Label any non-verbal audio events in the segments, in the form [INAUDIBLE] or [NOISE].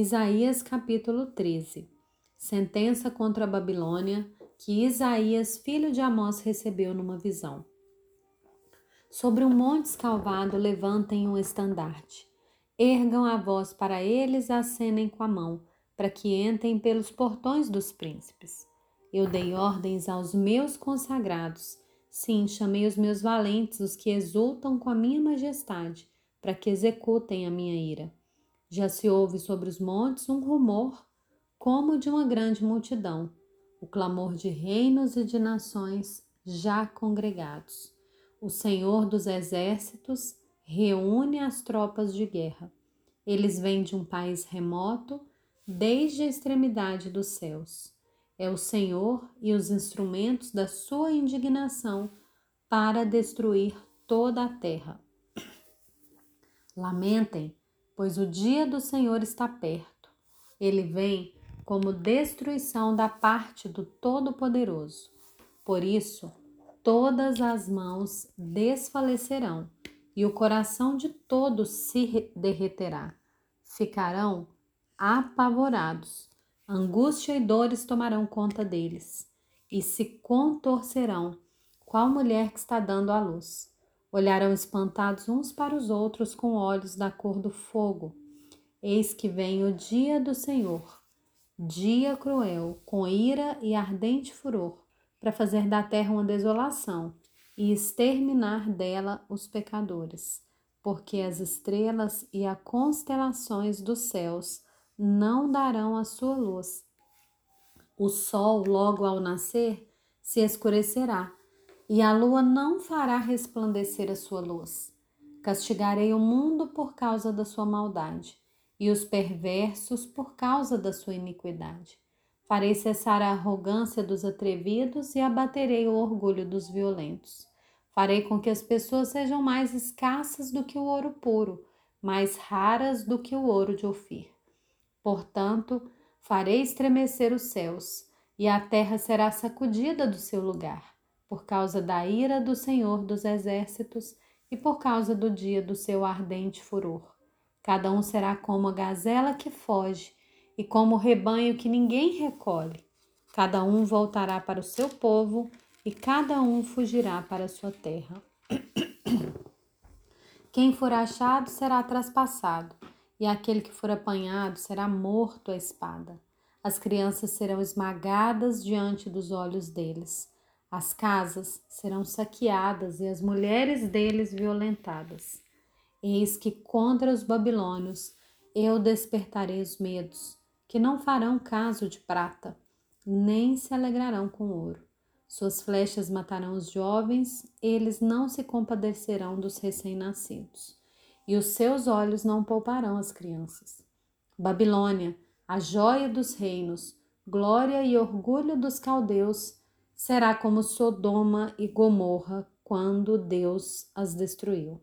Isaías capítulo 13 Sentença contra a Babilônia que Isaías, filho de Amós, recebeu numa visão. Sobre um monte escalvado levantem um estandarte. Ergam a voz para eles, acenem com a mão, para que entrem pelos portões dos príncipes. Eu dei ordens aos meus consagrados, sim, chamei os meus valentes, os que exultam com a minha majestade, para que executem a minha ira. Já se ouve sobre os montes um rumor, como de uma grande multidão, o clamor de reinos e de nações já congregados. O Senhor dos exércitos reúne as tropas de guerra. Eles vêm de um país remoto, desde a extremidade dos céus. É o Senhor e os instrumentos da sua indignação para destruir toda a terra. Lamentem pois o dia do Senhor está perto. Ele vem como destruição da parte do Todo-Poderoso. Por isso, todas as mãos desfalecerão e o coração de todos se derreterá. Ficarão apavorados. Angústia e dores tomarão conta deles e se contorcerão, qual mulher que está dando à luz. Olharão espantados uns para os outros com olhos da cor do fogo. Eis que vem o dia do Senhor, dia cruel, com ira e ardente furor, para fazer da terra uma desolação e exterminar dela os pecadores, porque as estrelas e as constelações dos céus não darão a sua luz. O sol, logo ao nascer, se escurecerá e a lua não fará resplandecer a sua luz. Castigarei o mundo por causa da sua maldade, e os perversos por causa da sua iniquidade. Farei cessar a arrogância dos atrevidos e abaterei o orgulho dos violentos. Farei com que as pessoas sejam mais escassas do que o ouro puro, mais raras do que o ouro de Ofir. Portanto, farei estremecer os céus, e a terra será sacudida do seu lugar por causa da ira do Senhor dos Exércitos e por causa do dia do seu ardente furor. Cada um será como a gazela que foge e como o rebanho que ninguém recolhe. Cada um voltará para o seu povo e cada um fugirá para a sua terra. [COUGHS] Quem for achado será traspassado, e aquele que for apanhado será morto à espada. As crianças serão esmagadas diante dos olhos deles. As casas serão saqueadas e as mulheres deles violentadas. Eis que contra os babilônios eu despertarei os medos, que não farão caso de prata, nem se alegrarão com ouro. Suas flechas matarão os jovens, eles não se compadecerão dos recém-nascidos, e os seus olhos não pouparão as crianças. Babilônia, a joia dos reinos, glória e orgulho dos caldeus, será como Sodoma e Gomorra quando Deus as destruiu.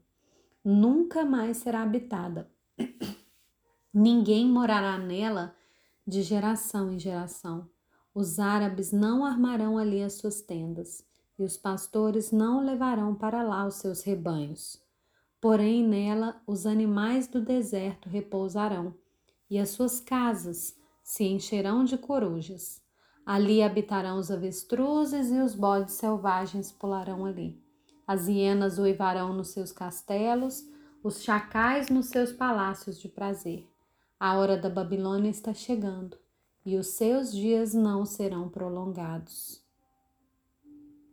Nunca mais será habitada. [CLEARS THROAT] Ninguém morará nela de geração em geração. Os árabes não armarão ali as suas tendas, e os pastores não levarão para lá os seus rebanhos. Porém, nela os animais do deserto repousarão, e as suas casas se encherão de corujas. Ali habitarão os avestruzes e os bodes selvagens pularão ali. As hienas uivarão nos seus castelos, os chacais nos seus palácios de prazer. A hora da Babilônia está chegando e os seus dias não serão prolongados.